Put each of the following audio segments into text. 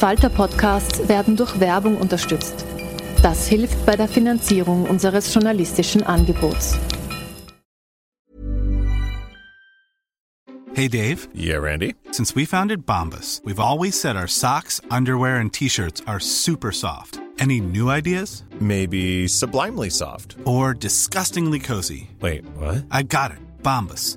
Falter-Podcasts werden durch Werbung unterstützt. Das hilft bei der Finanzierung unseres journalistischen Angebots. Hey Dave. Yeah, Randy. Since we founded Bombus, we've always said our socks, underwear, and t-shirts are super soft. Any new ideas? Maybe sublimely soft. Or disgustingly cozy. Wait, what? I got it. Bombus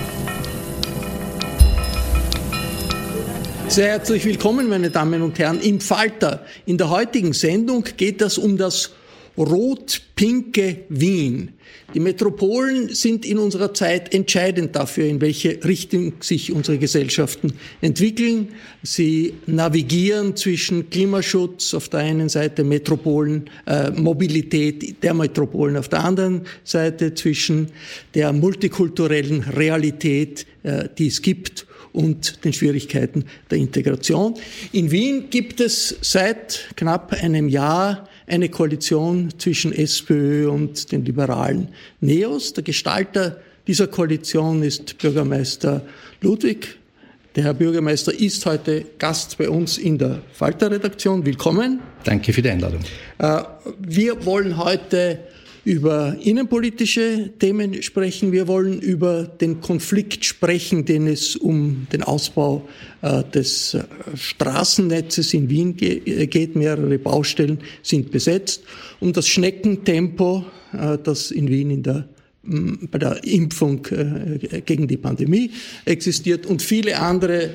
Sehr herzlich willkommen, meine Damen und Herren, im Falter. In der heutigen Sendung geht es um das rot-pinke Wien. Die Metropolen sind in unserer Zeit entscheidend dafür, in welche Richtung sich unsere Gesellschaften entwickeln. Sie navigieren zwischen Klimaschutz auf der einen Seite, Metropolen, äh, Mobilität der Metropolen auf der anderen Seite, zwischen der multikulturellen Realität, äh, die es gibt und den Schwierigkeiten der Integration. In Wien gibt es seit knapp einem Jahr eine Koalition zwischen SPÖ und den liberalen Neos. Der Gestalter dieser Koalition ist Bürgermeister Ludwig. Der Herr Bürgermeister ist heute Gast bei uns in der Falter-Redaktion. Willkommen. Danke für die Einladung. Äh, wir wollen heute über innenpolitische Themen sprechen. Wir wollen über den Konflikt sprechen, den es um den Ausbau äh, des äh, Straßennetzes in Wien äh, geht. Mehrere Baustellen sind besetzt. Um das Schneckentempo, das in Wien in der bei der Impfung gegen die Pandemie existiert und viele andere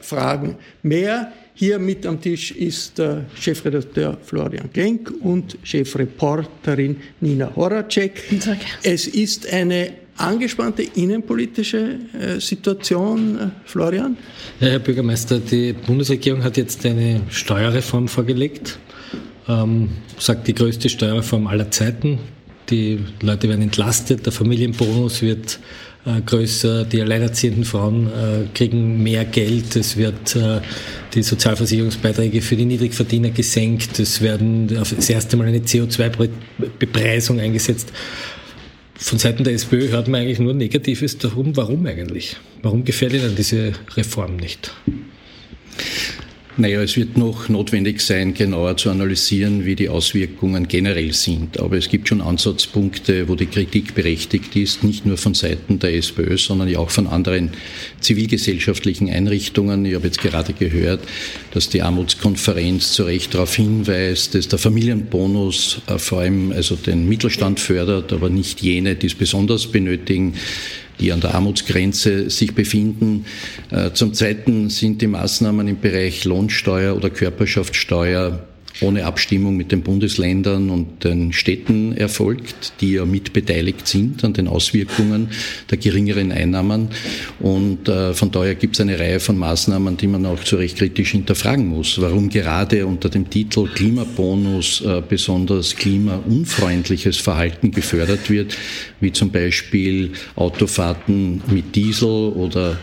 Fragen mehr. Hier mit am Tisch ist äh, Chefredakteur Florian Klenk und Chefreporterin Nina Horacek. Es ist eine angespannte innenpolitische äh, Situation, äh, Florian? Ja, Herr Bürgermeister, die Bundesregierung hat jetzt eine Steuerreform vorgelegt, ähm, sagt die größte Steuerreform aller Zeiten. Die Leute werden entlastet, der Familienbonus wird äh, größer, die alleinerziehenden Frauen äh, kriegen mehr Geld, es wird äh, die Sozialversicherungsbeiträge für die Niedrigverdiener gesenkt, es werden das erste Mal eine CO2-Bepreisung eingesetzt. Von Seiten der SPÖ hört man eigentlich nur Negatives darum. Warum eigentlich? Warum gefällt Ihnen diese Reform nicht? Naja, es wird noch notwendig sein, genauer zu analysieren, wie die Auswirkungen generell sind. Aber es gibt schon Ansatzpunkte, wo die Kritik berechtigt ist, nicht nur von Seiten der SPÖ, sondern ja auch von anderen zivilgesellschaftlichen Einrichtungen. Ich habe jetzt gerade gehört, dass die Armutskonferenz zu Recht darauf hinweist, dass der Familienbonus äh, vor allem also den Mittelstand fördert, aber nicht jene, die es besonders benötigen die an der Armutsgrenze sich befinden. Äh, zum Zweiten sind die Maßnahmen im Bereich Lohnsteuer oder Körperschaftssteuer ohne Abstimmung mit den Bundesländern und den Städten erfolgt, die ja mit beteiligt sind an den Auswirkungen der geringeren Einnahmen. Und äh, von daher gibt es eine Reihe von Maßnahmen, die man auch zu Recht kritisch hinterfragen muss. Warum gerade unter dem Titel Klimabonus äh, besonders klimaunfreundliches Verhalten gefördert wird, wie zum Beispiel Autofahrten mit Diesel oder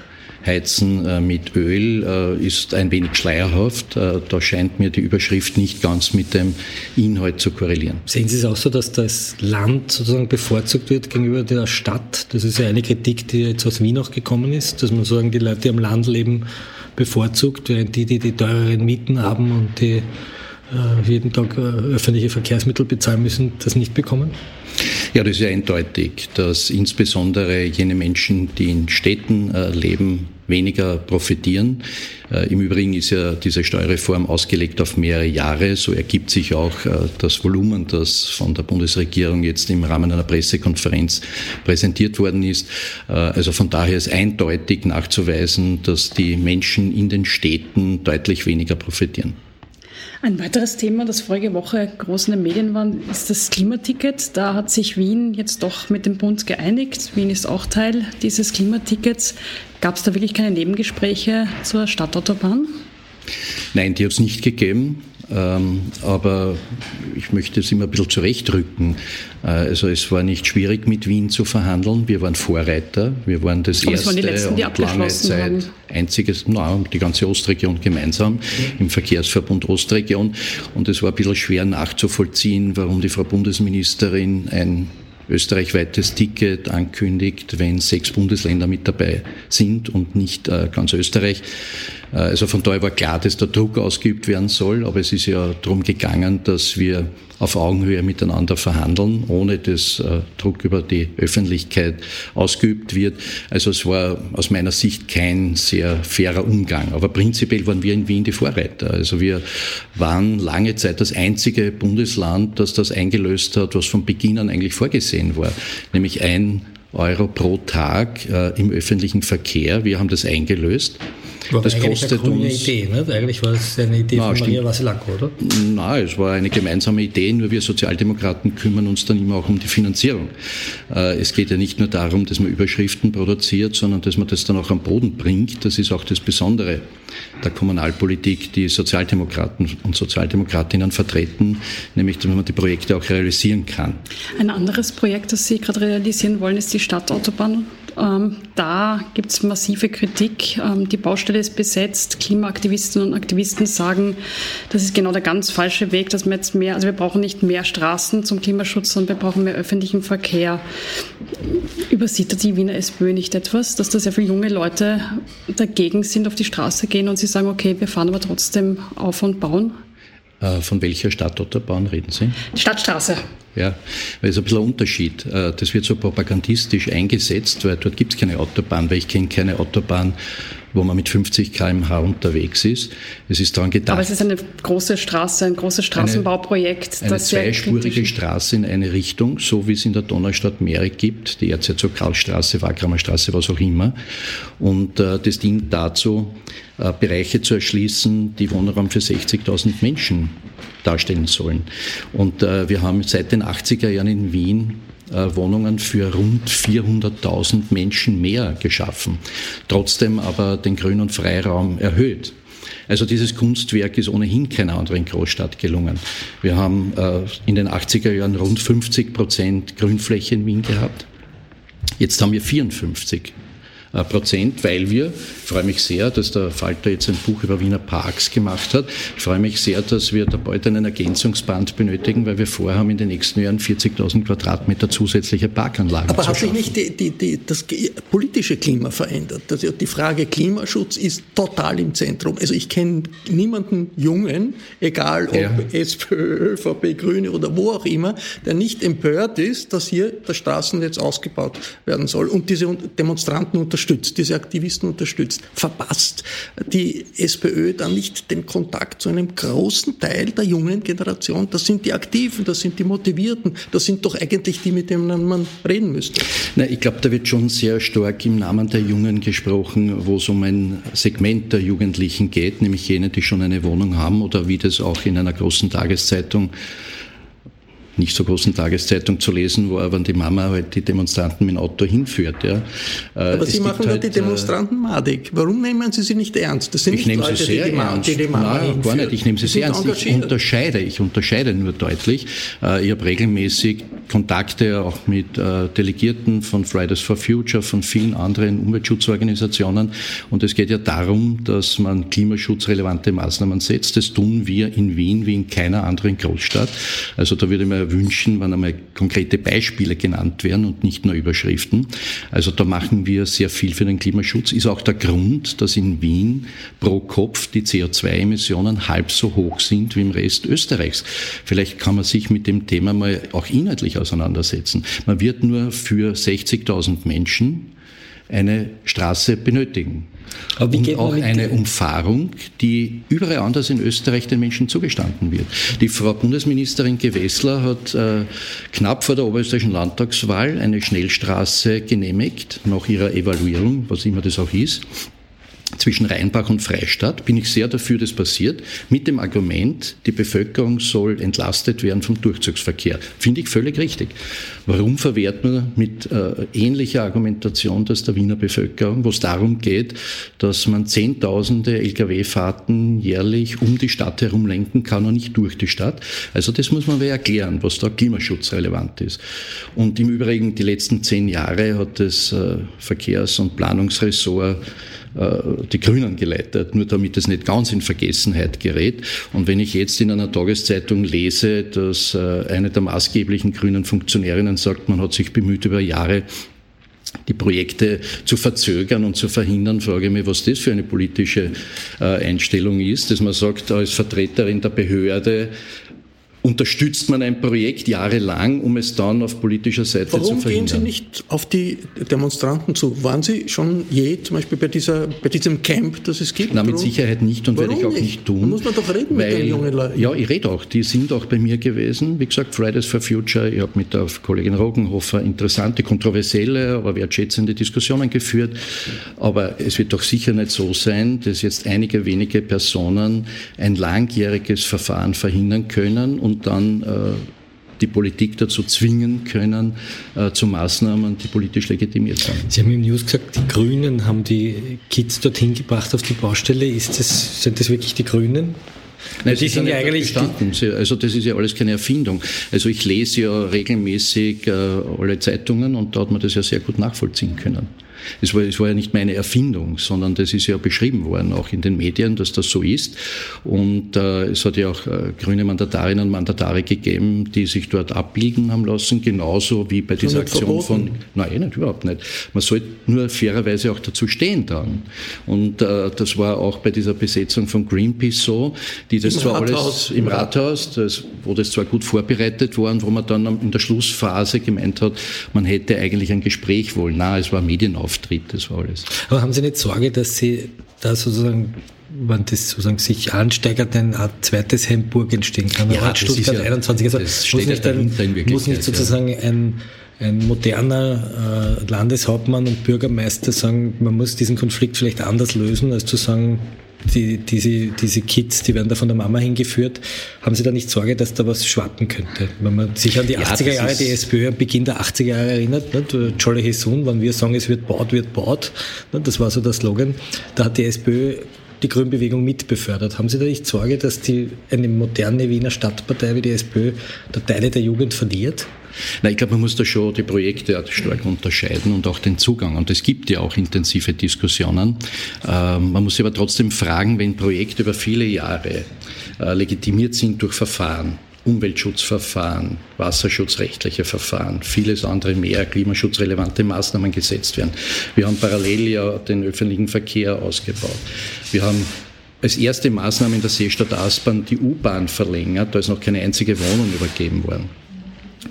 Heizen äh, mit Öl äh, ist ein wenig schleierhaft. Äh, da scheint mir die Überschrift nicht ganz mit dem Inhalt zu korrelieren. Sehen Sie es auch so, dass das Land sozusagen bevorzugt wird gegenüber der Stadt? Das ist ja eine Kritik, die jetzt aus Wien auch gekommen ist, dass man sagen, die Leute, die am Land leben, bevorzugt, während die, die die teureren Mieten haben und die jeden Tag öffentliche Verkehrsmittel bezahlen müssen, das nicht bekommen? Ja, das ist ja eindeutig, dass insbesondere jene Menschen, die in Städten äh, leben, weniger profitieren. Äh, Im Übrigen ist ja diese Steuerreform ausgelegt auf mehrere Jahre. So ergibt sich auch äh, das Volumen, das von der Bundesregierung jetzt im Rahmen einer Pressekonferenz präsentiert worden ist. Also von daher ist eindeutig nachzuweisen, dass die Menschen in den Städten deutlich weniger profitieren. Ein weiteres Thema, das vorige Woche groß in den Medien war, ist das Klimaticket. Da hat sich Wien jetzt doch mit dem Bund geeinigt. Wien ist auch Teil dieses Klimatickets. Gab es da wirklich keine Nebengespräche zur Stadtautobahn? Nein, die hat es nicht gegeben. Ähm, aber ich möchte es immer ein bisschen zurechtrücken. Äh, also es war nicht schwierig, mit Wien zu verhandeln. Wir waren Vorreiter. Wir waren das aber erste waren die letzten, die und lange Zeit haben. einziges, na, die ganze Ostregion gemeinsam im Verkehrsverbund Ostregion. Und es war ein bisschen schwer nachzuvollziehen, warum die Frau Bundesministerin ein österreichweites Ticket ankündigt, wenn sechs Bundesländer mit dabei sind und nicht äh, ganz Österreich. Äh, also von daher war klar, dass der Druck ausgeübt werden soll, aber es ist ja darum gegangen, dass wir auf Augenhöhe miteinander verhandeln, ohne dass äh, Druck über die Öffentlichkeit ausgeübt wird. Also es war aus meiner Sicht kein sehr fairer Umgang. Aber prinzipiell waren wir in Wien die Vorreiter. Also wir waren lange Zeit das einzige Bundesland, das das eingelöst hat, was von Beginn an eigentlich vorgesehen war, nämlich ein Euro pro Tag äh, im öffentlichen Verkehr. Wir haben das eingelöst. War das kostet eine uns. Idee, nicht? Eigentlich war es eine Idee na, von Maria Vasilanko, oder? Nein, es war eine gemeinsame Idee, nur wir Sozialdemokraten kümmern uns dann immer auch um die Finanzierung. Äh, es geht ja nicht nur darum, dass man Überschriften produziert, sondern dass man das dann auch am Boden bringt. Das ist auch das Besondere der Kommunalpolitik, die Sozialdemokraten und Sozialdemokratinnen vertreten, nämlich dass man die Projekte auch realisieren kann. Ein anderes Projekt, das Sie gerade realisieren wollen, ist die Stadtautobahn ähm, da gibt es massive Kritik. Ähm, die Baustelle ist besetzt. Klimaaktivistinnen und Aktivisten sagen, das ist genau der ganz falsche Weg, dass wir jetzt mehr, also wir brauchen nicht mehr Straßen zum Klimaschutz, sondern wir brauchen mehr öffentlichen Verkehr. Übersieht die Wiener SPÖ nicht etwas, dass da sehr viele junge Leute dagegen sind, auf die Straße gehen und sie sagen, okay, wir fahren aber trotzdem auf und bauen? Äh, von welcher Stadtautobahn reden Sie? Die Stadtstraße. Ja, weil es ein bisschen ein Unterschied. Äh, das wird so propagandistisch eingesetzt, weil dort gibt es keine Autobahn, weil ich kenne keine Autobahn, wo man mit 50 km/h unterwegs ist. Es ist daran gedacht. Aber es ist eine große Straße, ein großes Straßenbauprojekt. Eine, eine zweispurige Straße in eine Richtung, so wie es in der Donaustadt mehrere gibt, die Erzherzog Karlstraße, Wagramer Straße, was auch immer. Und äh, das dient dazu, Bereiche zu erschließen, die Wohnraum für 60.000 Menschen darstellen sollen. Und äh, wir haben seit den 80er Jahren in Wien äh, Wohnungen für rund 400.000 Menschen mehr geschaffen, trotzdem aber den grünen Freiraum erhöht. Also dieses Kunstwerk ist ohnehin keiner anderen Großstadt gelungen. Wir haben äh, in den 80er Jahren rund 50 Prozent Grünfläche in Wien gehabt. Jetzt haben wir 54 äh, Prozent, weil wir, ich freue mich sehr, dass der Falter jetzt ein Buch über Wiener Parks gemacht hat. Ich freue mich sehr, dass wir da bald einen Ergänzungsband benötigen, weil wir vorhaben, in den nächsten Jahren 40.000 Quadratmeter zusätzliche Parkanlagen Aber zu hat sich nicht die, die, die, das politische Klima verändert? Also die Frage Klimaschutz ist total im Zentrum. Also ich kenne niemanden Jungen, egal ob ja. SPÖ, ÖVP, Grüne oder wo auch immer, der nicht empört ist, dass hier das Straßennetz ausgebaut werden soll und diese Demonstranten unterstützen unterstützt, diese Aktivisten unterstützt, verpasst die SPÖ dann nicht den Kontakt zu einem großen Teil der jungen Generation. Das sind die Aktiven, das sind die Motivierten, das sind doch eigentlich die, mit denen man reden müsste. Na, ich glaube, da wird schon sehr stark im Namen der Jungen gesprochen, wo es um ein Segment der Jugendlichen geht, nämlich jene, die schon eine Wohnung haben oder wie das auch in einer großen Tageszeitung nicht so großen Tageszeitung zu lesen war, wenn die Mama halt die Demonstranten mit dem Auto hinführt. Ja. Äh, Aber Sie machen halt, die Demonstranten madig. Warum nehmen Sie sie nicht ernst? Das sind ich nehme sie sehr die die ernst. Die die Mama Nein, gar nicht. Ich nehme sie, sie sehr ernst. Ich unterscheide, ich unterscheide nur deutlich. Äh, ich habe regelmäßig Kontakte auch mit äh, Delegierten von Fridays for Future, von vielen anderen Umweltschutzorganisationen. Und es geht ja darum, dass man klimaschutzrelevante Maßnahmen setzt. Das tun wir in Wien wie in keiner anderen Großstadt. Also da würde ich mir wünschen, wenn einmal konkrete Beispiele genannt werden und nicht nur Überschriften. Also da machen wir sehr viel für den Klimaschutz. Ist auch der Grund, dass in Wien pro Kopf die CO2-Emissionen halb so hoch sind wie im Rest Österreichs. Vielleicht kann man sich mit dem Thema mal auch inhaltlich auseinandersetzen. Man wird nur für 60.000 Menschen eine Straße benötigen. Aber wie und auch eine Umfahrung, die überall anders in Österreich den Menschen zugestanden wird. Die Frau Bundesministerin Gewessler hat äh, knapp vor der oberösterreichischen Landtagswahl eine Schnellstraße genehmigt, nach ihrer Evaluierung, was immer das auch ist zwischen Rheinbach und Freistadt bin ich sehr dafür, dass passiert, mit dem Argument, die Bevölkerung soll entlastet werden vom Durchzugsverkehr. Finde ich völlig richtig. Warum verwehrt man mit äh, ähnlicher Argumentation das der Wiener Bevölkerung, wo es darum geht, dass man Zehntausende Lkw-Fahrten jährlich um die Stadt herum lenken kann und nicht durch die Stadt? Also das muss man erklären, was da klimaschutzrelevant ist. Und im Übrigen, die letzten zehn Jahre hat das äh, Verkehrs- und Planungsressort die Grünen geleitet, nur damit es nicht ganz in Vergessenheit gerät. Und wenn ich jetzt in einer Tageszeitung lese, dass äh, eine der maßgeblichen grünen Funktionärinnen sagt, man hat sich bemüht über Jahre, die Projekte zu verzögern und zu verhindern, frage ich mich, was das für eine politische äh, Einstellung ist, dass man sagt, als Vertreterin der Behörde unterstützt man ein Projekt jahrelang, um es dann auf politischer Seite Warum zu verhindern. Warum gehen Sie nicht auf die Demonstranten zu? Waren Sie schon je zum Beispiel bei, dieser, bei diesem Camp, das es gibt? Na, mit Sicherheit nicht und Warum werde ich auch nicht, tun. Da muss man doch reden weil, mit den jungen Leuten. Ja, ich rede auch. Die sind auch bei mir gewesen. Wie gesagt, Fridays for Future. Ich habe mit der Kollegin Rogenhofer interessante, kontroversielle, aber wertschätzende Diskussionen geführt. Aber es wird doch sicher nicht so sein, dass jetzt einige wenige Personen ein langjähriges Verfahren verhindern können und und dann äh, die Politik dazu zwingen können, äh, zu Maßnahmen, die politisch legitimiert sind. Sie haben im News gesagt, die Grünen haben die Kids dorthin gebracht auf die Baustelle. Ist das, sind das wirklich die Grünen? Nein, die sind ja eigentlich gestanden. Also das ist ja alles keine Erfindung. Also ich lese ja regelmäßig äh, alle Zeitungen und da hat man das ja sehr gut nachvollziehen können. Es war, es war ja nicht meine Erfindung, sondern das ist ja beschrieben worden, auch in den Medien, dass das so ist. Und äh, es hat ja auch äh, grüne Mandatarinnen und Mandatare gegeben, die sich dort abbilden haben lassen, genauso wie bei dieser Aktion von. Nein, nicht, überhaupt nicht. Man sollte nur fairerweise auch dazu stehen dann. Und äh, das war auch bei dieser Besetzung von Greenpeace so, die das Im zwar Rathaus. alles im Rathaus, das, wo das zwar gut vorbereitet war wo man dann in der Schlussphase gemeint hat, man hätte eigentlich ein Gespräch wollen. Na, es war Medienauf Auftritt, das war alles. Aber haben Sie nicht Sorge, dass Sie da sozusagen wenn das sozusagen sich ansteigert, ein Art zweites Hamburg entstehen kann. Ja, das Stuttgart ja, 21. Also muss nicht, ein, muss nicht sozusagen ja. ein, ein moderner äh, Landeshauptmann und Bürgermeister sagen, man muss diesen Konflikt vielleicht anders lösen, als zu sagen, die, diese, diese Kids, die werden da von der Mama hingeführt. Haben Sie da nicht Sorge, dass da was schwappen könnte? Wenn man sich an die ja, 80er Jahre, die SPÖ am Beginn der 80er Jahre erinnert, ne? Jolle Hesun, wenn wir sagen, es wird baut, wird baut, ne? das war so der Slogan, da hat die SPÖ die Grünbewegung mitbefördert. Haben Sie da nicht Sorge, dass die, eine moderne Wiener Stadtpartei wie die SPÖ da Teile der Jugend verliert? Na, ich glaube, man muss da schon die Projekte stark unterscheiden und auch den Zugang. Und es gibt ja auch intensive Diskussionen. Ähm, man muss aber trotzdem fragen, wenn Projekte über viele Jahre äh, legitimiert sind durch Verfahren, Umweltschutzverfahren, wasserschutzrechtliche Verfahren, vieles andere mehr, klimaschutzrelevante Maßnahmen gesetzt werden. Wir haben parallel ja den öffentlichen Verkehr ausgebaut. Wir haben als erste Maßnahme in der Seestadt Aspern die U-Bahn verlängert, da ist noch keine einzige Wohnung übergeben worden.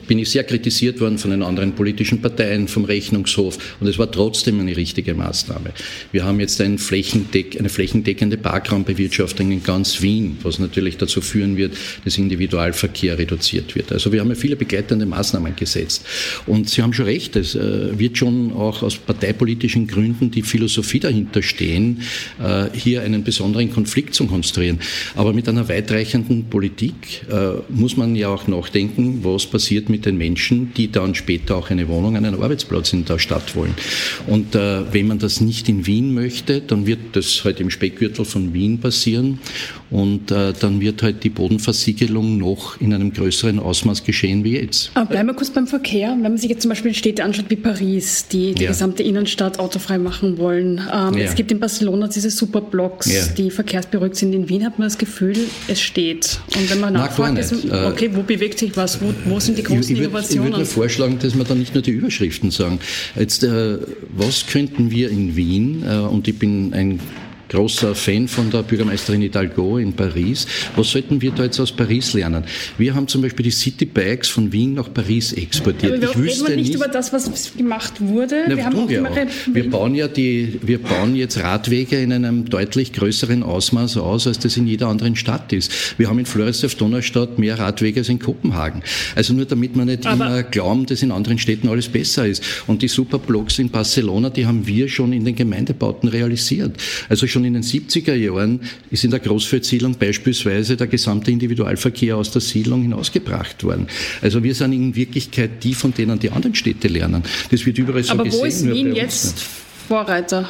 Bin ich sehr kritisiert worden von den anderen politischen Parteien, vom Rechnungshof und es war trotzdem eine richtige Maßnahme. Wir haben jetzt ein Flächendeck, eine flächendeckende Parkraumbewirtschaftung in ganz Wien, was natürlich dazu führen wird, dass Individualverkehr reduziert wird. Also wir haben ja viele begleitende Maßnahmen gesetzt. Und Sie haben schon recht, es äh, wird schon auch aus parteipolitischen Gründen die Philosophie dahinter stehen, äh, hier einen besonderen Konflikt zu konstruieren. Aber mit einer weitreichenden Politik äh, muss man ja auch nachdenken, was passiert mit den Menschen, die dann später auch eine Wohnung, einen Arbeitsplatz in der Stadt wollen. Und wenn man das nicht in Wien möchte, dann wird das halt im Speckgürtel von Wien passieren und dann wird halt die Bodenversiegelung noch in einem größeren Ausmaß geschehen wie jetzt. Aber bleiben wir kurz beim Verkehr. Wenn man sich jetzt zum Beispiel Städte anschaut wie Paris, die die ja. gesamte Innenstadt autofrei machen wollen. Ähm, ja. Es gibt in Barcelona diese Superblocks, ja. die verkehrsberuhigt sind. In Wien hat man das Gefühl, es steht. Und wenn man Na, nachfragt, ist, äh, okay, wo bewegt sich was? Wo, wo sind die großen ich, ich würd, Innovationen? Ich würde mir vorschlagen, dass wir da nicht nur die Überschriften sagen. Jetzt, äh, was könnten wir in Wien, äh, und ich bin ein großer Fan von der Bürgermeisterin Hidalgo in Paris. Was sollten wir da jetzt aus Paris lernen? Wir haben zum Beispiel die City Bikes von Wien nach Paris exportiert. Aber wir ich reden nicht, nicht über das, was gemacht wurde. Na, wir, haben wir, auch. wir bauen ja die, wir bauen jetzt Radwege in einem deutlich größeren Ausmaß aus, als das in jeder anderen Stadt ist. Wir haben in Flores auf Donaustadt mehr Radwege als in Kopenhagen. Also nur damit man nicht Aber immer glauben, dass in anderen Städten alles besser ist. Und die Superblocks in Barcelona, die haben wir schon in den Gemeindebauten realisiert. Also schon in den 70er Jahren ist in der Großfeldsiedlung beispielsweise der gesamte Individualverkehr aus der Siedlung hinausgebracht worden. Also wir sind in Wirklichkeit die, von denen die anderen Städte lernen. Das wird überall so Aber gesehen. Aber wo ist Wien jetzt Vorreiter?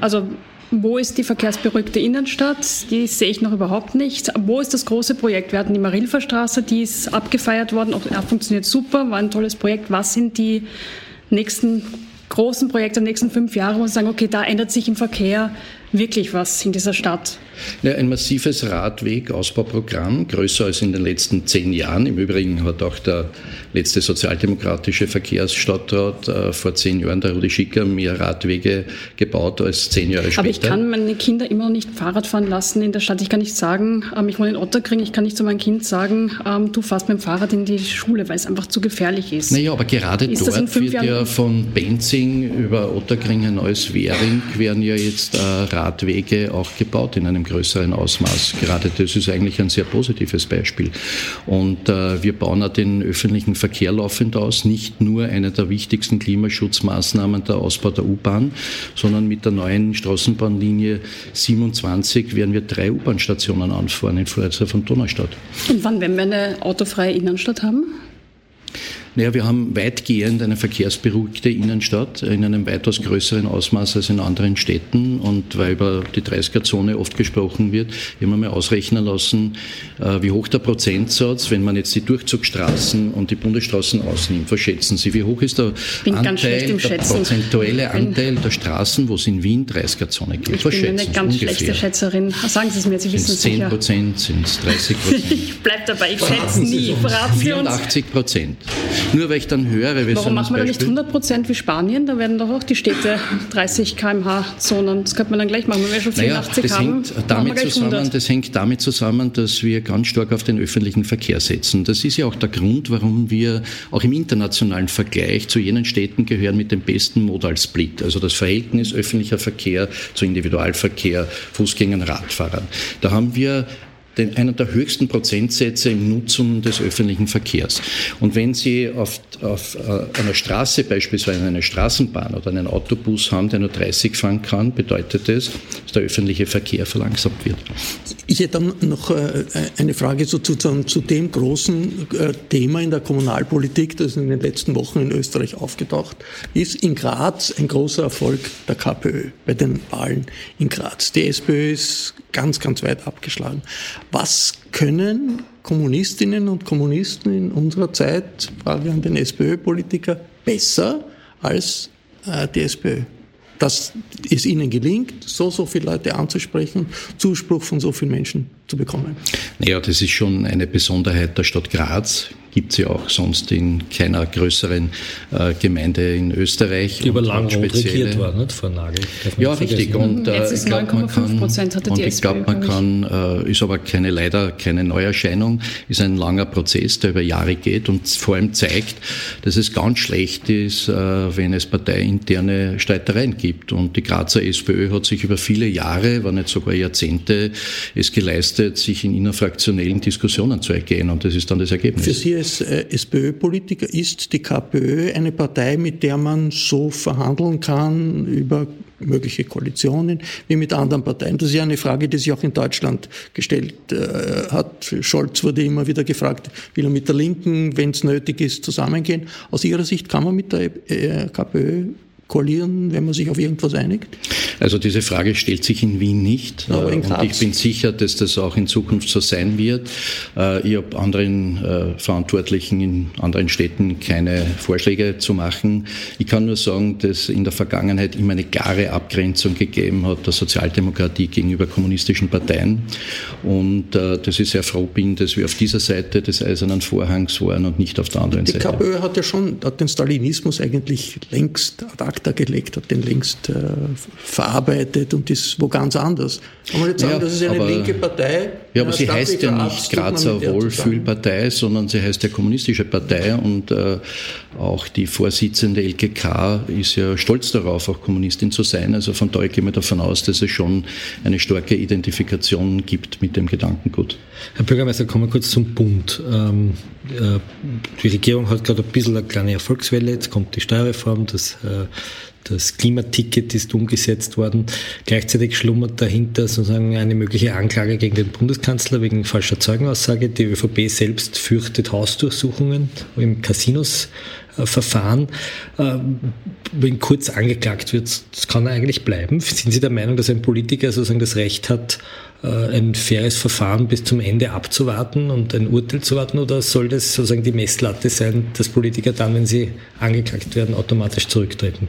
Also wo ist die verkehrsberuhigte Innenstadt? Die sehe ich noch überhaupt nicht. Wo ist das große Projekt? Wir hatten die Marilfer Straße, die ist abgefeiert worden. Auch, funktioniert super, war ein tolles Projekt. Was sind die nächsten großen Projekte der nächsten fünf Jahre, wo Sie sagen, okay, da ändert sich im Verkehr wirklich was in dieser Stadt? Ja, ein massives Radwegausbauprogramm, größer als in den letzten zehn Jahren. Im Übrigen hat auch der letzte sozialdemokratische Verkehrsstadtrat äh, vor zehn Jahren, der Rudi Schicker, mehr Radwege gebaut als zehn Jahre später. Aber ich kann meine Kinder immer noch nicht Fahrrad fahren lassen in der Stadt. Ich kann nicht sagen, ähm, ich wohne in Otterkring, ich kann nicht zu meinem Kind sagen, ähm, du fährst mit dem Fahrrad in die Schule, weil es einfach zu gefährlich ist. Naja, aber gerade ist dort wird Jahren ja von Benzing über Otterkring hinaus Währing werden ja jetzt äh, Radwege auch gebaut in einem größeren Ausmaß. Gerade das ist eigentlich ein sehr positives Beispiel. Und äh, wir bauen auch den öffentlichen Verkehr laufend aus. Nicht nur eine der wichtigsten Klimaschutzmaßnahmen der Ausbau der U-Bahn, sondern mit der neuen Straßenbahnlinie 27 werden wir drei U-Bahn-Stationen anfahren in Freizer von Donaustadt. Und wann werden wir eine autofreie Innenstadt haben? Naja, wir haben weitgehend eine verkehrsberuhigte Innenstadt in einem weitaus größeren Ausmaß als in anderen Städten. Und weil über die 30er-Zone oft gesprochen wird, immer mal ausrechnen lassen, äh, wie hoch der Prozentsatz, wenn man jetzt die Durchzugsstraßen und die Bundesstraßen ausnimmt. Was schätzen Sie? Wie hoch ist der Anteil, der prozentuelle Anteil der Straßen, wo es in Wien 30er-Zone gibt? Ich Was bin eine ganz ungefähr? schlechte Schätzerin. Sagen Sie es mir, Sie wissen es 10 Prozent, sind es 30 Prozent? ich bleibe dabei, ich schätze nie. Verraten Sie uns. 84 Prozent. Nur weil ich dann höre, wir Warum machen wir da nicht 100 Prozent wie Spanien? Da werden doch auch die Städte 30 km/h Zonen. Das könnte man dann gleich machen. Wenn wir schon 84 naja, das haben, hängt damit zusammen, das hängt damit zusammen, dass wir ganz stark auf den öffentlichen Verkehr setzen. Das ist ja auch der Grund, warum wir auch im internationalen Vergleich zu jenen Städten gehören mit dem besten Modal Split. Also das Verhältnis öffentlicher Verkehr zu Individualverkehr, Fußgängern, Radfahrern. Da haben wir den, einen der höchsten Prozentsätze im Nutzen des öffentlichen Verkehrs. Und wenn Sie auf, auf äh, einer Straße beispielsweise eine Straßenbahn oder einen Autobus haben, der nur 30 fahren kann, bedeutet das, dass der öffentliche Verkehr verlangsamt wird. Ich hätte dann noch äh, eine Frage sozusagen zu dem großen äh, Thema in der Kommunalpolitik, das in den letzten Wochen in Österreich aufgetaucht ist. In Graz ein großer Erfolg der KPÖ bei den Wahlen in Graz. Die SPÖ ist ganz, ganz weit abgeschlagen. Was können Kommunistinnen und Kommunisten in unserer Zeit, Frage an den SPÖ-Politiker, besser als äh, die SPÖ? Dass es ihnen gelingt, so, so viele Leute anzusprechen, Zuspruch von so vielen Menschen zu bekommen. Naja, das ist schon eine Besonderheit der Stadt Graz gibt es ja auch sonst in keiner größeren äh, Gemeinde in Österreich. Die über lang regiert war, nicht, Frau Nagel? Ja, richtig. Und äh, Jetzt ist 9,5 Prozent hat und ich glaube, man kann, äh, ist aber keine, leider keine Neuerscheinung, ist ein langer Prozess, der über Jahre geht und vor allem zeigt, dass es ganz schlecht ist, äh, wenn es parteiinterne Streitereien gibt. Und die Grazer SPÖ hat sich über viele Jahre, wenn nicht sogar Jahrzehnte, es geleistet, sich in innerfraktionellen Diskussionen zu ergehen. Und das ist dann das Ergebnis. Für Sie als äh, SPÖ-Politiker ist die KPÖ eine Partei, mit der man so verhandeln kann über mögliche Koalitionen wie mit anderen Parteien. Das ist ja eine Frage, die sich auch in Deutschland gestellt äh, hat. Scholz wurde immer wieder gefragt, will er mit der Linken, wenn es nötig ist, zusammengehen. Aus Ihrer Sicht kann man mit der äh, KPÖ koalieren, wenn man sich auf irgendwas einigt? Also diese Frage stellt sich in Wien nicht. Aber in. Und ich bin sicher, dass das auch in Zukunft so sein wird. Äh, ich habe anderen äh, Verantwortlichen in anderen Städten keine Vorschläge zu machen. Ich kann nur sagen, dass in der Vergangenheit immer eine klare Abgrenzung gegeben hat der Sozialdemokratie gegenüber kommunistischen Parteien. Und äh, dass ich sehr froh bin, dass wir auf dieser Seite des Eisernen Vorhangs waren und nicht auf der anderen Die Seite. Die KPÖ hat ja schon hat den Stalinismus eigentlich längst ad acta gelegt, hat den längst äh, verarbeitet und ist wo ganz anders. Kann man jetzt sagen, ja, das ist eine aber, linke Partei? Ja, aber sie heißt ja nicht Grazer Wohlfühlpartei, sondern sie heißt ja Kommunistische Partei und äh, auch die Vorsitzende LKK ist ja stolz darauf, auch Kommunistin zu sein. Also von daher gehen wir davon aus, dass es schon eine starke Identifikation gibt mit dem Gedankengut. Herr Bürgermeister, kommen wir kurz zum Bund. Ähm, äh, die Regierung hat gerade ein bisschen eine kleine Erfolgswelle. Jetzt kommt die Steuerreform, das, äh, das Klimaticket ist umgesetzt worden. Gleichzeitig schlummert dahinter sozusagen eine mögliche Anklage gegen den Bundeskanzler wegen falscher Zeugenaussage. Die ÖVP selbst fürchtet Hausdurchsuchungen im Casinos-Verfahren. Wenn kurz angeklagt wird, das kann er eigentlich bleiben. Sind Sie der Meinung, dass ein Politiker sozusagen das Recht hat, äh, ein faires Verfahren bis zum Ende abzuwarten und ein Urteil zu warten oder soll das sozusagen die Messlatte sein, dass Politiker dann, wenn sie angeklagt werden, automatisch zurücktreten?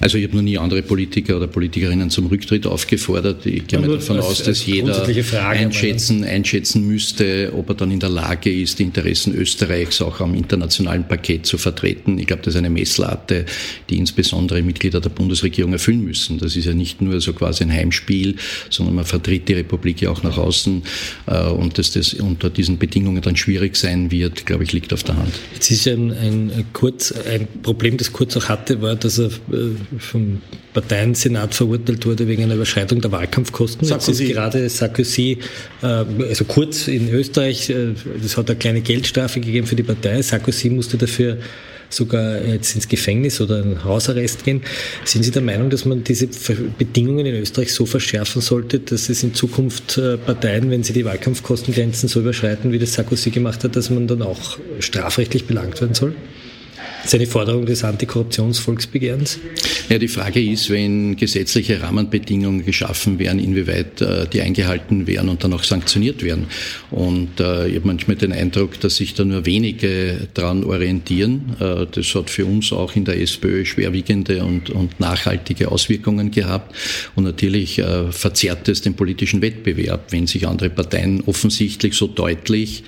Also ich habe noch nie andere Politiker oder Politikerinnen zum Rücktritt aufgefordert. Ich gehe mal davon aus, dass jeder Frage, einschätzen, einschätzen müsste, ob er dann in der Lage ist, die Interessen Österreichs auch am internationalen Paket zu vertreten. Ich glaube, das ist eine Messlatte, die insbesondere Mitglieder der Bundesregierung erfüllen müssen. Das ist ja nicht nur so quasi ein Heimspiel, sondern man vertritt die Republik ja auch nach außen. Äh, und dass das unter diesen Bedingungen dann schwierig sein wird, glaube ich, liegt auf der Hand. Jetzt ist ein, ein, Kurz, ein Problem, das Kurz auch hatte, war, dass er äh, vom Parteiensenat verurteilt wurde wegen einer Überschreitung der Wahlkampfkosten. Sarkozy. Jetzt ist gerade Sarkozy, äh, also kurz in Österreich, es äh, hat eine kleine Geldstrafe gegeben für die Partei. Sarkozy musste dafür sogar jetzt ins Gefängnis oder in Hausarrest gehen. Sind Sie der Meinung, dass man diese Bedingungen in Österreich so verschärfen sollte, dass es in Zukunft äh, Parteien, wenn sie die Wahlkampfkostengrenzen so überschreiten, wie das Sarkozy gemacht hat, dass man dann auch strafrechtlich belangt werden soll? Das ist eine Forderung des Antikorruptionsvolksbegehrens? Ja, die Frage ist, wenn gesetzliche Rahmenbedingungen geschaffen werden, inwieweit äh, die eingehalten werden und dann auch sanktioniert werden. Und äh, ich habe manchmal den Eindruck, dass sich da nur wenige dran orientieren. Äh, das hat für uns auch in der SPÖ schwerwiegende und, und nachhaltige Auswirkungen gehabt. Und natürlich äh, verzerrt es den politischen Wettbewerb, wenn sich andere Parteien offensichtlich so deutlich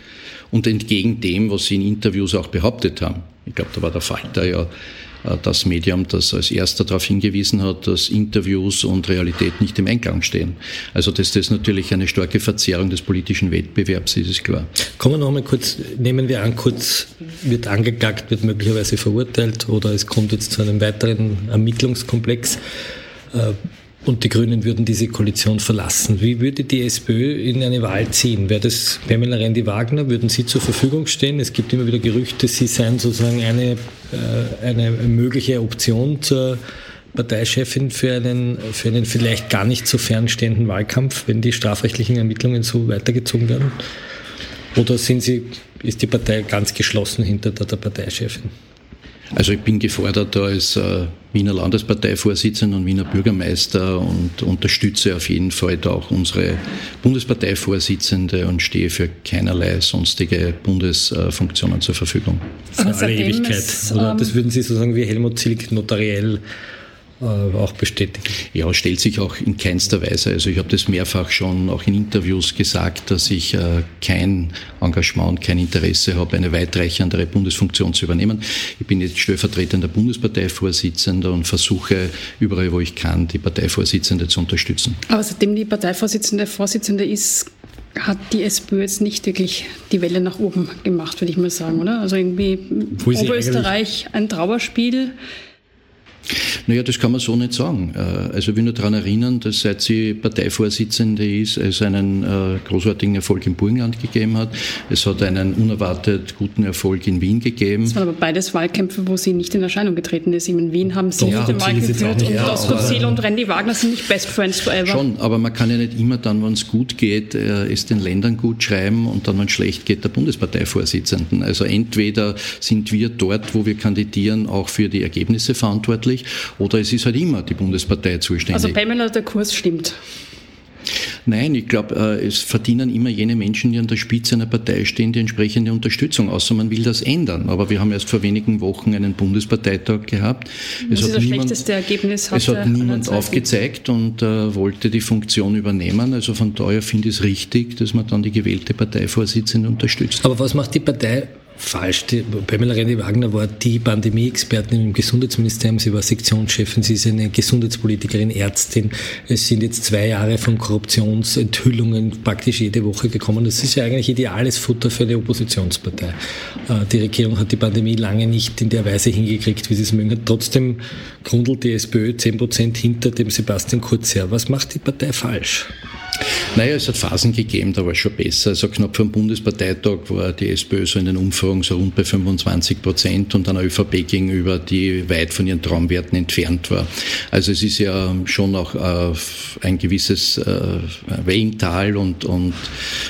und entgegen dem, was sie in Interviews auch behauptet haben. Ich glaube, da war der Falter ja äh, das Medium, das als erster darauf hingewiesen hat, dass Interviews und Realität nicht im Einklang stehen. Also dass das natürlich eine starke Verzerrung des politischen Wettbewerbs ist, ist klar. Kommen wir nochmal kurz, nehmen wir an, kurz wird angeklagt, wird möglicherweise verurteilt oder es kommt jetzt zu einem weiteren Ermittlungskomplex. Und die Grünen würden diese Koalition verlassen. Wie würde die SPÖ in eine Wahl ziehen? Wäre das Pamela Rendi-Wagner? Würden Sie zur Verfügung stehen? Es gibt immer wieder Gerüchte, Sie seien sozusagen eine, äh, eine mögliche Option zur Parteichefin für einen, für einen vielleicht gar nicht so fernstehenden Wahlkampf, wenn die strafrechtlichen Ermittlungen so weitergezogen werden? Oder sind Sie, ist die Partei ganz geschlossen hinter der, der Parteichefin? Also ich bin gefordert als äh, Wiener Landesparteivorsitzender und Wiener Bürgermeister und unterstütze auf jeden Fall da auch unsere Bundesparteivorsitzende und stehe für keinerlei sonstige Bundesfunktionen zur Verfügung. Für alle Ewigkeit. Oder ähm, das würden Sie so sagen wie Helmut Zilk notariell auch bestätigen. Ja, stellt sich auch in keinster Weise. Also ich habe das mehrfach schon auch in Interviews gesagt, dass ich äh, kein Engagement und kein Interesse habe, eine weitreichendere Bundesfunktion zu übernehmen. Ich bin jetzt stellvertretender Bundesparteivorsitzender und versuche überall, wo ich kann, die Parteivorsitzende zu unterstützen. Aber seitdem die Parteivorsitzende Vorsitzende ist, hat die SPÖ jetzt nicht wirklich die Welle nach oben gemacht, würde ich mal sagen, oder? Also irgendwie Oberösterreich ein Trauerspiel. Naja, das kann man so nicht sagen. Äh, also ich will nur daran erinnern, dass seit sie Parteivorsitzende ist, es einen äh, großartigen Erfolg im Burgenland gegeben hat. Es hat einen unerwartet guten Erfolg in Wien gegeben. Es waren aber beides Wahlkämpfe, wo sie nicht in Erscheinung getreten ist. In Wien haben sie ja, den Wahl geführt und Oskar Ziel und Randy Wagner sind nicht Best Friends forever. Schon, aber man kann ja nicht immer dann, wenn es gut geht, äh, es den Ländern gut schreiben und dann, wenn es schlecht geht, der Bundesparteivorsitzenden. Also entweder sind wir dort, wo wir kandidieren, auch für die Ergebnisse verantwortlich oder es ist halt immer die Bundespartei zuständig. Also Pamela, der Kurs stimmt. Nein, ich glaube, äh, es verdienen immer jene Menschen, die an der Spitze einer Partei stehen, die entsprechende Unterstützung, außer man will das ändern. Aber wir haben erst vor wenigen Wochen einen Bundesparteitag gehabt. Es hat, das niemand, schlechteste Ergebnis es hat niemand aufgezeigt und äh, wollte die Funktion übernehmen. Also von daher finde ich es richtig, dass man dann die gewählte Parteivorsitzende unterstützt. Aber was macht die Partei falsch. Die, Pamela Rendi-Wagner war die Pandemie-Expertin im Gesundheitsministerium. Sie war Sektionschefin, sie ist eine Gesundheitspolitikerin, Ärztin. Es sind jetzt zwei Jahre von Korruptionsenthüllungen praktisch jede Woche gekommen. Das ist ja eigentlich ideales Futter für eine Oppositionspartei. Äh, die Regierung hat die Pandemie lange nicht in der Weise hingekriegt, wie sie es mögen hat. Trotzdem grundelt die SPÖ 10 Prozent hinter dem Sebastian Kurz her. Was macht die Partei falsch? Naja, es hat Phasen gegeben, da war es schon besser. Also knapp vor dem Bundesparteitag war die SPÖ so in den Umfragen so rund bei 25 Prozent und einer ÖVP gegenüber, die weit von ihren Traumwerten entfernt war. Also es ist ja schon auch äh, ein gewisses äh, Wellental und, und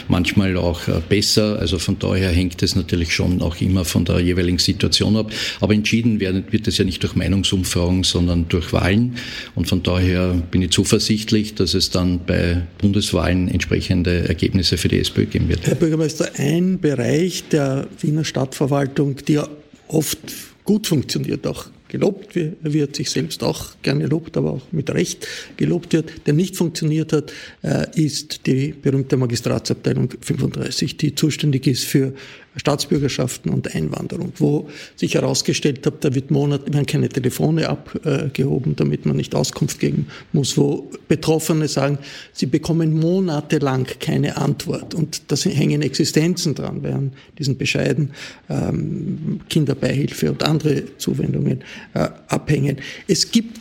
manchmal auch äh, besser. Also von daher hängt es natürlich schon auch immer von der jeweiligen Situation ab. Aber entschieden werden, wird es ja nicht durch Meinungsumfragen, sondern durch Wahlen. Und von daher bin ich zuversichtlich, dass es dann bei Bundes Bundeswahlen entsprechende Ergebnisse für die SPÖ geben wird. Herr Bürgermeister, ein Bereich der Wiener Stadtverwaltung, ja oft gut funktioniert, auch gelobt wird, sich selbst auch gerne lobt, aber auch mit Recht gelobt wird, der nicht funktioniert hat, äh, ist die berühmte Magistratsabteilung 35, die zuständig ist für Staatsbürgerschaften und Einwanderung, wo sich herausgestellt hat, da wird Monate, werden keine Telefone abgehoben, damit man nicht Auskunft geben muss, wo Betroffene sagen, sie bekommen monatelang keine Antwort und da hängen Existenzen dran, während diesen Bescheiden ähm, Kinderbeihilfe und andere Zuwendungen äh, abhängen. Es gibt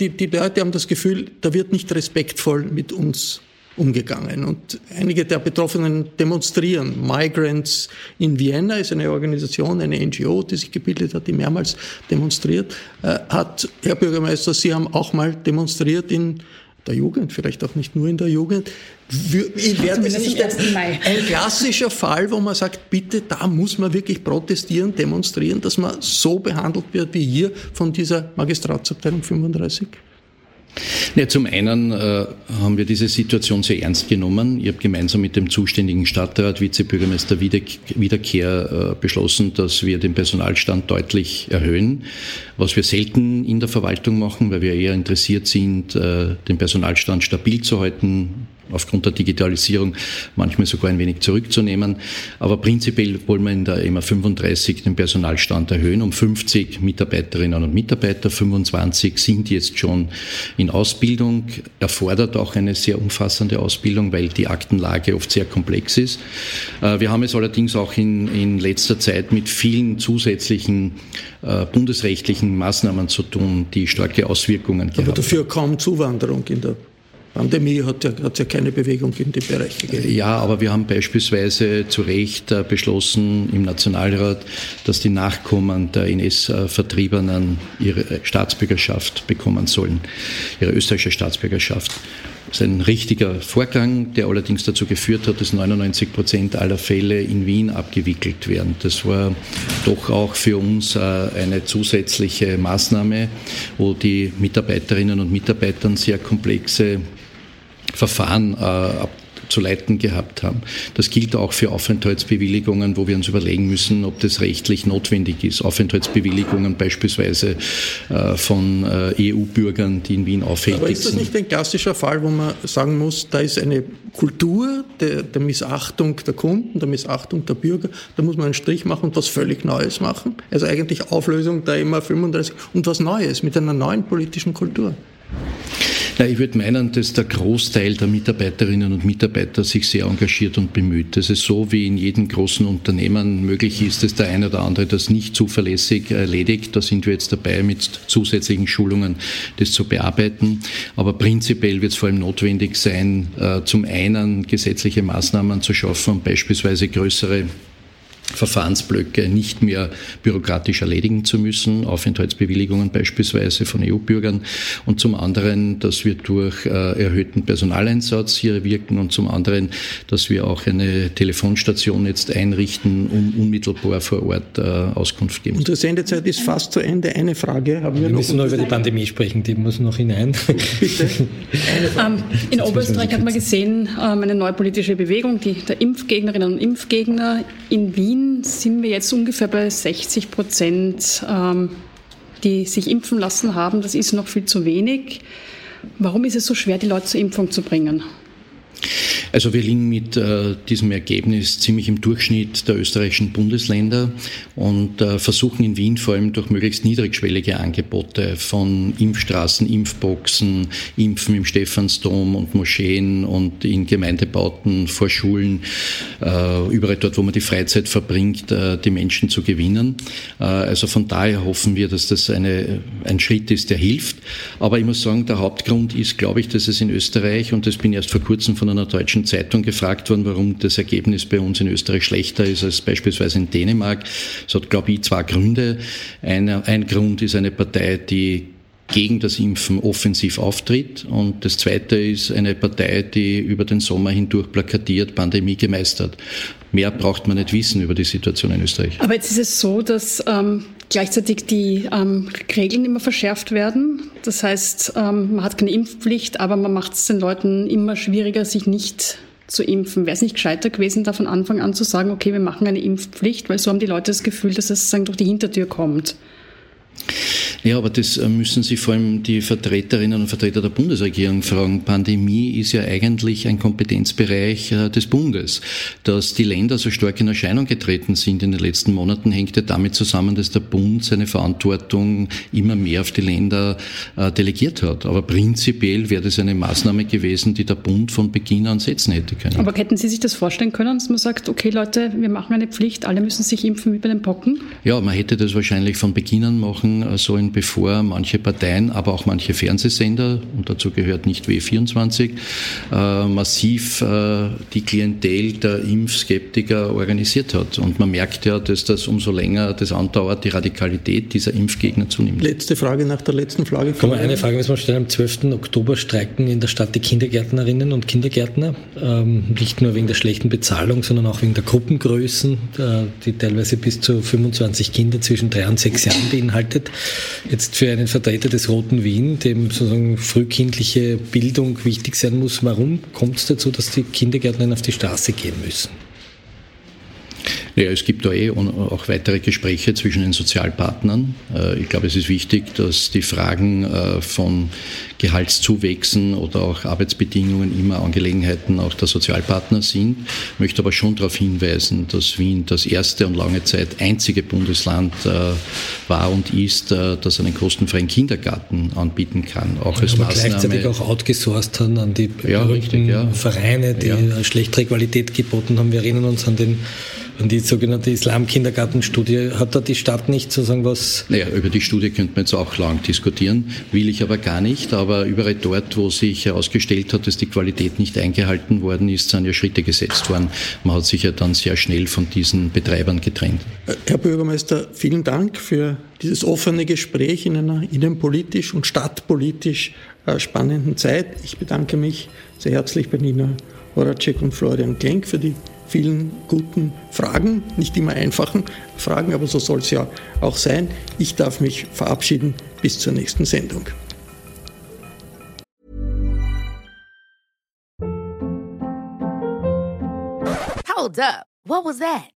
die, die Leute haben das Gefühl, da wird nicht respektvoll mit uns umgegangen. Und einige der Betroffenen demonstrieren. Migrants in Vienna ist eine Organisation, eine NGO, die sich gebildet hat, die mehrmals demonstriert äh, hat. Herr Bürgermeister, Sie haben auch mal demonstriert in der Jugend, vielleicht auch nicht nur in der Jugend. Wäre das nicht ein, ein klassischer Fall, wo man sagt, bitte, da muss man wirklich protestieren, demonstrieren, dass man so behandelt wird wie hier von dieser Magistratsabteilung 35? Ja, zum einen äh, haben wir diese Situation sehr ernst genommen. Ich habe gemeinsam mit dem zuständigen Stadtrat, Vizebürgermeister Wiederkehr äh, beschlossen, dass wir den Personalstand deutlich erhöhen, was wir selten in der Verwaltung machen, weil wir eher interessiert sind, äh, den Personalstand stabil zu halten, aufgrund der Digitalisierung manchmal sogar ein wenig zurückzunehmen. Aber prinzipiell wollen wir in der EMA 35 den Personalstand erhöhen um 50 Mitarbeiterinnen und Mitarbeiter. 25 sind jetzt schon in Ausbildung, erfordert auch eine sehr umfassende Ausbildung, weil die Aktenlage oft sehr komplex ist. Äh, wir haben es allerdings auch in, in letzter Zeit mit vielen zusätzlichen äh, bundesrechtlichen Maßnahmen zu tun, die starke Auswirkungen haben. Aber dafür kaum Zuwanderung in der Pandemie hat ja, hat ja keine Bewegung in dem Bereich gegeben. Ja, aber wir haben beispielsweise zu Recht äh, beschlossen im Nationalrat, dass die Nachkommen der NS-Vertriebenen ihre Staatsbürgerschaft bekommen sollen, ihre österreichische Staatsbürgerschaft. Das ist ein richtiger Vorgang, der allerdings dazu geführt hat, dass 99 Prozent aller Fälle in Wien abgewickelt werden. Das war doch auch für uns äh, eine zusätzliche Maßnahme, wo die Mitarbeiterinnen und Mitarbeiter sehr komplexe Verfahren äh, zu leiten gehabt haben. Das gilt auch für Aufenthaltsbewilligungen, wo wir uns überlegen müssen, ob das rechtlich notwendig ist. Aufenthaltsbewilligungen beispielsweise äh, von äh, EU-Bürgern, die in Wien aufhältig sind. Aber ist das nicht ein klassischer Fall, wo man sagen muss, da ist eine Kultur der, der Missachtung der Kunden, der Missachtung der Bürger, da muss man einen Strich machen und was völlig Neues machen? Also eigentlich Auflösung der MA 35 und was Neues mit einer neuen politischen Kultur. Ich würde meinen, dass der Großteil der Mitarbeiterinnen und Mitarbeiter sich sehr engagiert und bemüht. Das ist so, wie in jedem großen Unternehmen möglich ist, dass der eine oder andere das nicht zuverlässig erledigt. Da sind wir jetzt dabei, mit zusätzlichen Schulungen das zu bearbeiten. Aber prinzipiell wird es vor allem notwendig sein, äh, zum einen gesetzliche Maßnahmen zu schaffen beispielsweise größere Verfahrensblöcke nicht mehr bürokratisch erledigen zu müssen, Aufenthaltsbewilligungen beispielsweise von EU-Bürgern und zum anderen, dass wir durch äh, erhöhten Personaleinsatz hier wirken und zum anderen, dass wir auch eine Telefonstation jetzt einrichten, um unmittelbar vor Ort äh, Auskunft geben. Unsere Sendezeit ist fast zu Ende. Eine Frage haben wir, wir noch. Wir müssen noch über die Pandemie sprechen, die muss noch hinein. Bitte. Ähm, in Oberösterreich hat man gesehen, ähm, eine neue politische Bewegung, die der Impfgegnerinnen und Impfgegner in Wien Wien sind wir jetzt ungefähr bei 60 Prozent, ähm, die sich impfen lassen haben. Das ist noch viel zu wenig. Warum ist es so schwer, die Leute zur Impfung zu bringen? Also wir liegen mit äh, diesem Ergebnis ziemlich im Durchschnitt der österreichischen Bundesländer und äh, versuchen in Wien vor allem durch möglichst niedrigschwellige Angebote von Impfstraßen, Impfboxen, Impfen im Stephansdom und Moscheen und in Gemeindebauten vor Schulen, äh, überall dort, wo man die Freizeit verbringt, äh, die Menschen zu gewinnen. Äh, also von daher hoffen wir, dass das eine, ein Schritt ist, der hilft. Aber ich muss sagen, der Hauptgrund ist, glaube ich, dass es in Österreich, und das bin erst vor kurzem von einer deutschen Süddeutschen Zeitung gefragt worden, warum das Ergebnis bei uns in Österreich schlechter ist als beispielsweise in Dänemark. Es hat, glaube ich, zwei Gründe. Eine, ein Grund ist eine Partei, die gegen das Impfen offensiv auftritt. Und das Zweite ist eine Partei, die über den Sommer hindurch plakatiert, Pandemie gemeistert. Mehr braucht man nicht wissen über die Situation in Österreich. Aber jetzt ist es so, dass ähm, gleichzeitig die ähm, Regeln immer verschärft werden. Das heißt, ähm, man hat keine Impfpflicht, aber man macht es den Leuten immer schwieriger, sich nicht zu impfen. Wäre es nicht gescheiter gewesen, da von Anfang an zu sagen, okay, wir machen eine Impfpflicht, weil so haben die Leute das Gefühl, dass es sagen, durch die Hintertür kommt. Ja, aber das äh, müssen Sie vor allem die Vertreterinnen und Vertreter der Bundesregierung fragen. Pandemie ist ja eigentlich ein Kompetenzbereich äh, des Bundes. Dass die Länder so stark in Erscheinung getreten sind in den letzten Monaten, hängt ja damit zusammen, dass der Bund seine Verantwortung immer mehr auf die Länder äh, delegiert hat. Aber prinzipiell wäre das eine Maßnahme gewesen, die der Bund von Beginn an setzen hätte können. Aber hätten Sie sich das vorstellen können, dass man sagt, okay Leute, wir machen eine Pflicht, alle müssen sich impfen wie bei den Pocken? Ja, man hätte das wahrscheinlich von Beginn an machen sollen bevor manche Parteien, aber auch manche Fernsehsender, und dazu gehört nicht W24, äh, massiv äh, die Klientel der Impfskeptiker organisiert hat. Und man merkt ja, dass das umso länger das andauert, die Radikalität dieser Impfgegner zunimmt. Letzte Frage nach der letzten Frage. Kann man eine Frage müssen wir stellen. Am 12. Oktober streiken in der Stadt die Kindergärtnerinnen und Kindergärtner. Ähm, nicht nur wegen der schlechten Bezahlung, sondern auch wegen der Gruppengrößen, äh, die teilweise bis zu 25 Kinder zwischen drei und sechs Jahren beinhaltet. Jetzt für einen Vertreter des Roten Wien, dem sozusagen frühkindliche Bildung wichtig sein muss, warum kommt es dazu, dass die Kindergärtner auf die Straße gehen müssen? Ja, es gibt da eh auch weitere Gespräche zwischen den Sozialpartnern. Äh, ich glaube, es ist wichtig, dass die Fragen äh, von Gehaltszuwächsen oder auch Arbeitsbedingungen immer Angelegenheiten auch der Sozialpartner sind. Ich möchte aber schon darauf hinweisen, dass Wien das erste und lange Zeit einzige Bundesland äh, war und ist, das einen kostenfreien Kindergarten anbieten kann. Auch als aber Maßnahme. gleichzeitig auch outgesourced haben an die ja, richtig, ja. Vereine, die ja. schlechtere Qualität geboten haben. Wir erinnern uns an den Und die sogenannte Islam-Kindergartenstudie, hat da die Stadt nicht sozusagen was? Naja, über die Studie könnte man jetzt auch lang diskutieren, will ich aber gar nicht. Aber überall dort, wo sich herausgestellt hat, dass die Qualität nicht eingehalten worden ist, sind ja Schritte gesetzt worden. Man hat sich ja dann sehr schnell von diesen Betreibern getrennt. Herr Bürgermeister, vielen Dank für dieses offene Gespräch in einer innenpolitisch und stadtpolitisch äh, spannenden Zeit. Ich bedanke mich sehr herzlich bei Nina Horacek und Florian Klenk für die vielen guten Fragen, nicht immer einfachen Fragen, aber so soll es ja auch sein. Ich darf mich verabschieden bis zur nächsten Sendung. Hold up. What was that?